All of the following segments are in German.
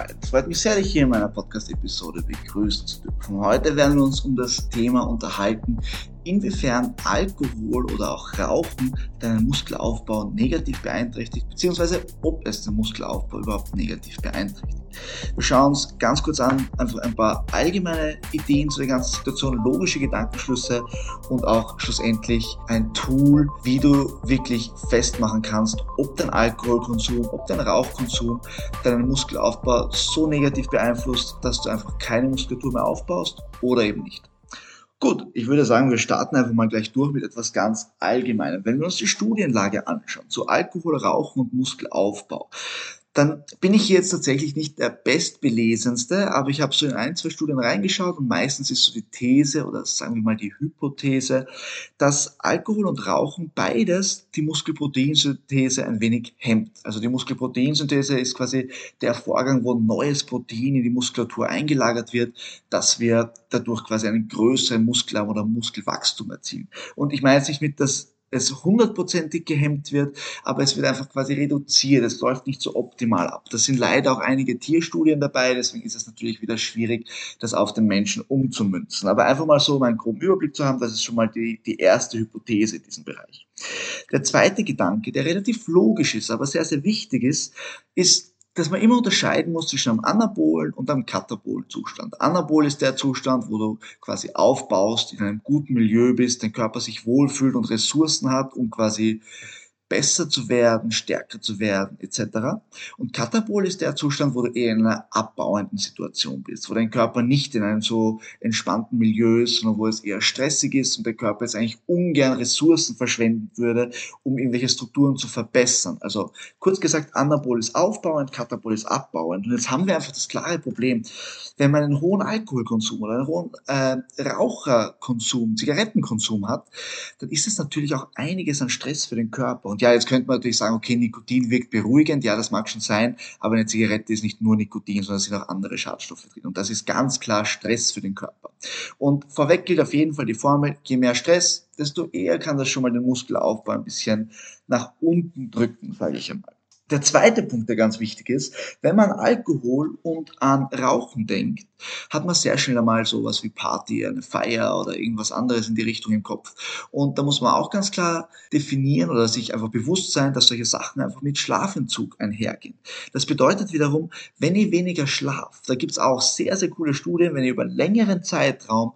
Alright, freut mich sehr, dich hier in meiner Podcast-Episode begrüßen zu dürfen. Heute werden wir uns um das Thema unterhalten, inwiefern Alkohol oder auch Rauchen deinen Muskelaufbau negativ beeinträchtigt, beziehungsweise ob es den Muskelaufbau überhaupt negativ beeinträchtigt. Wir schauen uns ganz kurz an, einfach ein paar allgemeine Ideen zu der ganzen Situation, logische Gedankenschlüsse und auch schlussendlich ein Tool, wie du wirklich festmachen kannst, ob dein Alkoholkonsum, ob dein Rauchkonsum deinen Muskelaufbau so negativ beeinflusst, dass du einfach keine Muskulatur mehr aufbaust oder eben nicht. Gut, ich würde sagen, wir starten einfach mal gleich durch mit etwas ganz Allgemeinem. Wenn wir uns die Studienlage anschauen zu Alkohol, Rauchen und Muskelaufbau, dann bin ich jetzt tatsächlich nicht der bestbelesenste, aber ich habe so in ein, zwei Studien reingeschaut und meistens ist so die These oder sagen wir mal die Hypothese, dass Alkohol und Rauchen beides die Muskelproteinsynthese ein wenig hemmt. Also die Muskelproteinsynthese ist quasi der Vorgang, wo neues Protein in die Muskulatur eingelagert wird, dass wir dadurch quasi einen größeren Muskelarm oder Muskelwachstum erzielen. Und ich meine jetzt nicht mit, dass es hundertprozentig gehemmt wird, aber es wird einfach quasi reduziert. Es läuft nicht so optimal ab. Da sind leider auch einige Tierstudien dabei, deswegen ist es natürlich wieder schwierig, das auf den Menschen umzumünzen. Aber einfach mal so um einen groben Überblick zu haben, das ist schon mal die, die erste Hypothese in diesem Bereich. Der zweite Gedanke, der relativ logisch ist, aber sehr, sehr wichtig ist, ist, dass man immer unterscheiden muss zwischen einem anabolen und einem katabolen Zustand. Anabol ist der Zustand, wo du quasi aufbaust, in einem guten Milieu bist, dein Körper sich wohlfühlt und Ressourcen hat, um quasi besser zu werden, stärker zu werden, etc. Und Katabol ist der Zustand, wo du eher in einer abbauenden Situation bist, wo dein Körper nicht in einem so entspannten Milieu ist, sondern wo es eher stressig ist und der Körper jetzt eigentlich ungern Ressourcen verschwenden würde, um irgendwelche Strukturen zu verbessern. Also kurz gesagt, Anabol ist aufbauend, Katabol ist abbauend. Und jetzt haben wir einfach das klare Problem, wenn man einen hohen Alkoholkonsum oder einen hohen äh, Raucherkonsum, Zigarettenkonsum hat, dann ist es natürlich auch einiges an Stress für den Körper. Und ja, jetzt könnte man natürlich sagen, okay, Nikotin wirkt beruhigend, ja, das mag schon sein, aber eine Zigarette ist nicht nur Nikotin, sondern es sind auch andere Schadstoffe drin. Und das ist ganz klar Stress für den Körper. Und vorweg gilt auf jeden Fall die Formel, je mehr Stress, desto eher kann das schon mal den Muskelaufbau ein bisschen nach unten drücken, sage ich einmal. Der zweite Punkt, der ganz wichtig ist, wenn man Alkohol und an Rauchen denkt, hat man sehr schnell einmal sowas wie Party, eine Feier oder irgendwas anderes in die Richtung im Kopf. Und da muss man auch ganz klar definieren oder sich einfach bewusst sein, dass solche Sachen einfach mit Schlafentzug einhergehen. Das bedeutet wiederum, wenn ihr weniger schlaft, da gibt's auch sehr, sehr coole Studien, wenn ihr über einen längeren Zeitraum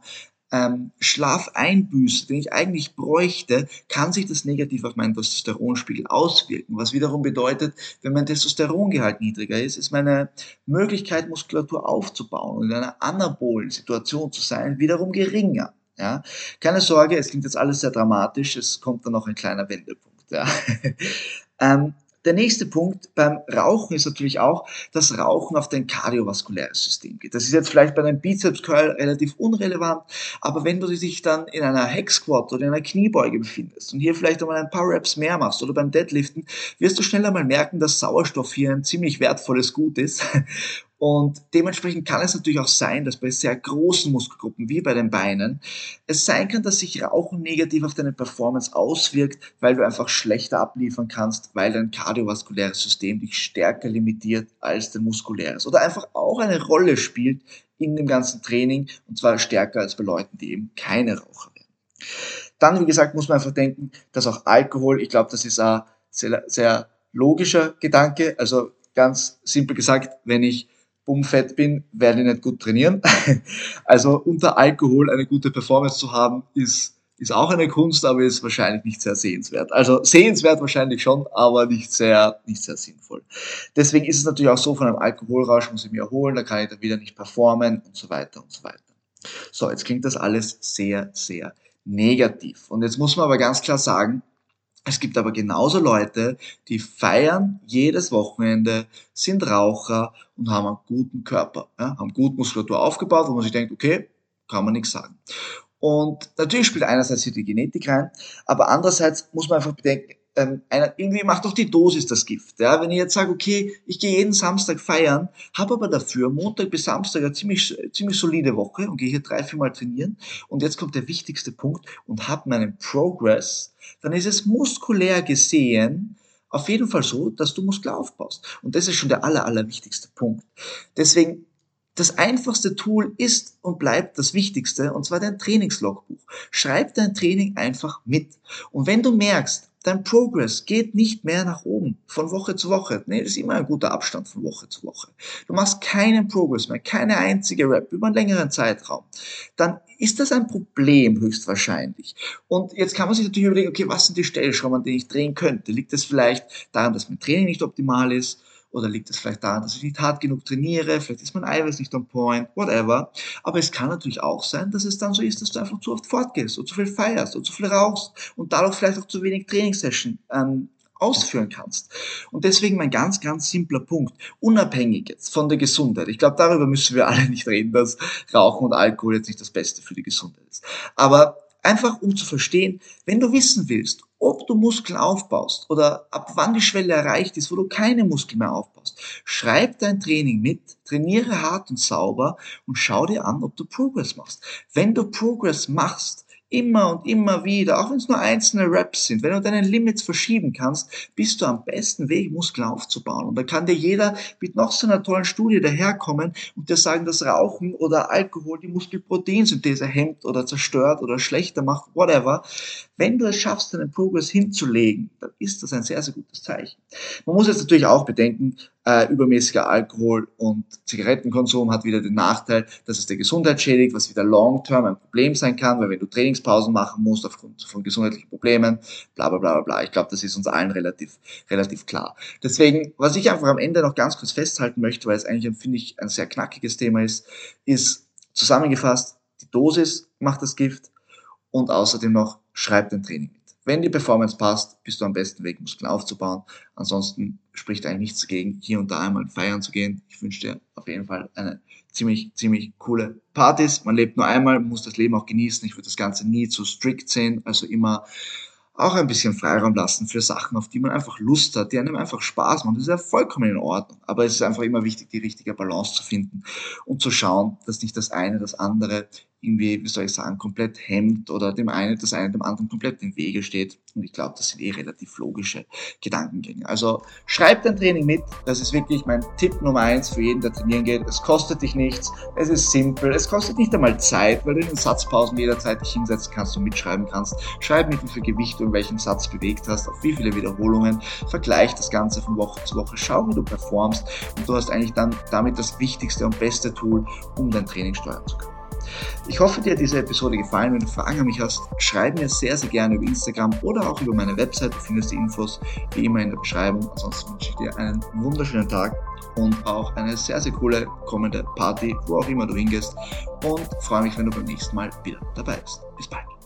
ähm, Schlaf den ich eigentlich bräuchte, kann sich das negativ auf meinen Testosteronspiegel auswirken. Was wiederum bedeutet, wenn mein Testosterongehalt niedriger ist, ist meine Möglichkeit, Muskulatur aufzubauen und in einer anabolen Situation zu sein, wiederum geringer. Ja? Keine Sorge, es klingt jetzt alles sehr dramatisch, es kommt dann noch ein kleiner Wendepunkt. Ja? ähm, der nächste Punkt beim Rauchen ist natürlich auch, dass Rauchen auf dein kardiovaskuläres System geht. Das ist jetzt vielleicht bei einem Bizeps Curl relativ unrelevant, aber wenn du dich dann in einer Hex Squat oder in einer Kniebeuge befindest und hier vielleicht einmal ein paar Reps mehr machst oder beim Deadliften, wirst du schneller mal merken, dass Sauerstoff hier ein ziemlich wertvolles Gut ist und dementsprechend kann es natürlich auch sein, dass bei sehr großen Muskelgruppen wie bei den Beinen es sein kann, dass sich Rauchen negativ auf deine Performance auswirkt, weil du einfach schlechter abliefern kannst, weil dein kardiovaskuläres System dich stärker limitiert als dein muskuläres oder einfach auch eine Rolle spielt in dem ganzen Training und zwar stärker als bei Leuten, die eben keine Raucher werden. Dann, wie gesagt, muss man einfach denken, dass auch Alkohol, ich glaube, das ist ein sehr, sehr logischer Gedanke. Also ganz simpel gesagt, wenn ich bummfett bin, werde ich nicht gut trainieren. Also unter Alkohol eine gute Performance zu haben, ist, ist auch eine Kunst, aber ist wahrscheinlich nicht sehr sehenswert. Also sehenswert wahrscheinlich schon, aber nicht sehr, nicht sehr sinnvoll. Deswegen ist es natürlich auch so, von einem Alkoholrausch muss ich mich erholen, da kann ich dann wieder nicht performen und so weiter und so weiter. So, jetzt klingt das alles sehr, sehr negativ. Und jetzt muss man aber ganz klar sagen, es gibt aber genauso Leute, die feiern jedes Wochenende, sind Raucher und haben einen guten Körper, ja, haben gut Muskulatur aufgebaut, wo man sich denkt, okay, kann man nichts sagen. Und natürlich spielt einerseits hier die Genetik rein, aber andererseits muss man einfach bedenken, ähm, einer, irgendwie macht doch die Dosis das Gift. Ja? Wenn ich jetzt sage, okay, ich gehe jeden Samstag feiern, habe aber dafür Montag bis Samstag eine ziemlich, ziemlich solide Woche und gehe hier drei, vier Mal trainieren und jetzt kommt der wichtigste Punkt und habe meinen Progress, dann ist es muskulär gesehen auf jeden Fall so, dass du Muskel aufbaust. Und das ist schon der aller, aller wichtigste Punkt. Deswegen das einfachste Tool ist und bleibt das Wichtigste, und zwar dein Trainingslogbuch. Schreib dein Training einfach mit. Und wenn du merkst, dein Progress geht nicht mehr nach oben, von Woche zu Woche. Nee, das ist immer ein guter Abstand von Woche zu Woche. Du machst keinen Progress mehr, keine einzige Rap über einen längeren Zeitraum. Dann ist das ein Problem höchstwahrscheinlich. Und jetzt kann man sich natürlich überlegen, okay, was sind die Stellschrauben, an denen ich drehen könnte? Liegt es vielleicht daran, dass mein Training nicht optimal ist? Oder liegt es vielleicht daran, dass ich nicht hart genug trainiere? Vielleicht ist mein Eiweiß nicht on point, whatever. Aber es kann natürlich auch sein, dass es dann so ist, dass du einfach zu oft fortgehst und zu viel feierst und zu viel rauchst und dadurch vielleicht auch zu wenig Trainingssession ähm, ausführen kannst. Und deswegen mein ganz, ganz simpler Punkt, unabhängig jetzt von der Gesundheit. Ich glaube, darüber müssen wir alle nicht reden, dass Rauchen und Alkohol jetzt nicht das Beste für die Gesundheit ist. Aber einfach um zu verstehen, wenn du wissen willst, ob du Muskeln aufbaust oder ab wann die Schwelle erreicht ist, wo du keine Muskeln mehr aufbaust. Schreib dein Training mit, trainiere hart und sauber und schau dir an, ob du Progress machst. Wenn du Progress machst, immer und immer wieder, auch wenn es nur einzelne Reps sind, wenn du deine Limits verschieben kannst, bist du am besten Weg, Muskeln aufzubauen. Und da kann dir jeder mit noch so einer tollen Studie daherkommen und dir sagen, dass Rauchen oder Alkohol die Muskelproteinsynthese hemmt oder zerstört oder schlechter macht, whatever. Wenn du es schaffst, deinen Progress hinzulegen, dann ist das ein sehr, sehr gutes Zeichen. Man muss jetzt natürlich auch bedenken, äh, übermäßiger Alkohol und Zigarettenkonsum hat wieder den Nachteil, dass es der Gesundheit schädigt, was wieder long-term ein Problem sein kann, weil wenn du Trainingspausen machen musst aufgrund von gesundheitlichen Problemen, bla bla bla bla. Ich glaube, das ist uns allen relativ, relativ klar. Deswegen, was ich einfach am Ende noch ganz kurz festhalten möchte, weil es eigentlich, finde ich, ein sehr knackiges Thema ist, ist zusammengefasst, die Dosis macht das Gift und außerdem noch, schreib dein Training mit. Wenn die Performance passt, bist du am besten Weg, Muskeln aufzubauen. Ansonsten spricht eigentlich nichts dagegen, hier und da einmal feiern zu gehen. Ich wünsche dir auf jeden Fall eine ziemlich, ziemlich coole Partys. Man lebt nur einmal, muss das Leben auch genießen. Ich würde das Ganze nie zu strikt sehen, also immer auch ein bisschen Freiraum lassen für Sachen, auf die man einfach Lust hat, die einem einfach Spaß machen. Das ist ja vollkommen in Ordnung. Aber es ist einfach immer wichtig, die richtige Balance zu finden und zu schauen, dass nicht das eine das andere irgendwie, wie soll ich sagen, komplett hemmt oder dem einen das eine dem anderen komplett im Wege steht. Und ich glaube, das sind eh relativ logische Gedankengänge. Also schreib dein Training mit. Das ist wirklich mein Tipp Nummer eins für jeden, der trainieren geht. Es kostet dich nichts. Es ist simpel. Es kostet nicht einmal Zeit, weil du in den Satzpausen jederzeit dich hinsetzen kannst und mitschreiben kannst. Schreib mit, wie viel Gewicht du in welchem Satz bewegt hast, auf wie viele Wiederholungen. Vergleich das Ganze von Woche zu Woche. Schau, wie du performst. Und du hast eigentlich dann damit das wichtigste und beste Tool, um dein Training steuern zu können. Ich hoffe, dir hat diese Episode gefallen. Wenn du Fragen an mich hast, schreib mir sehr, sehr gerne über Instagram oder auch über meine Website. Du findest die Infos wie immer in der Beschreibung. Ansonsten wünsche ich dir einen wunderschönen Tag und auch eine sehr, sehr coole kommende Party, wo auch immer du hingehst. Und freue mich, wenn du beim nächsten Mal wieder dabei bist. Bis bald.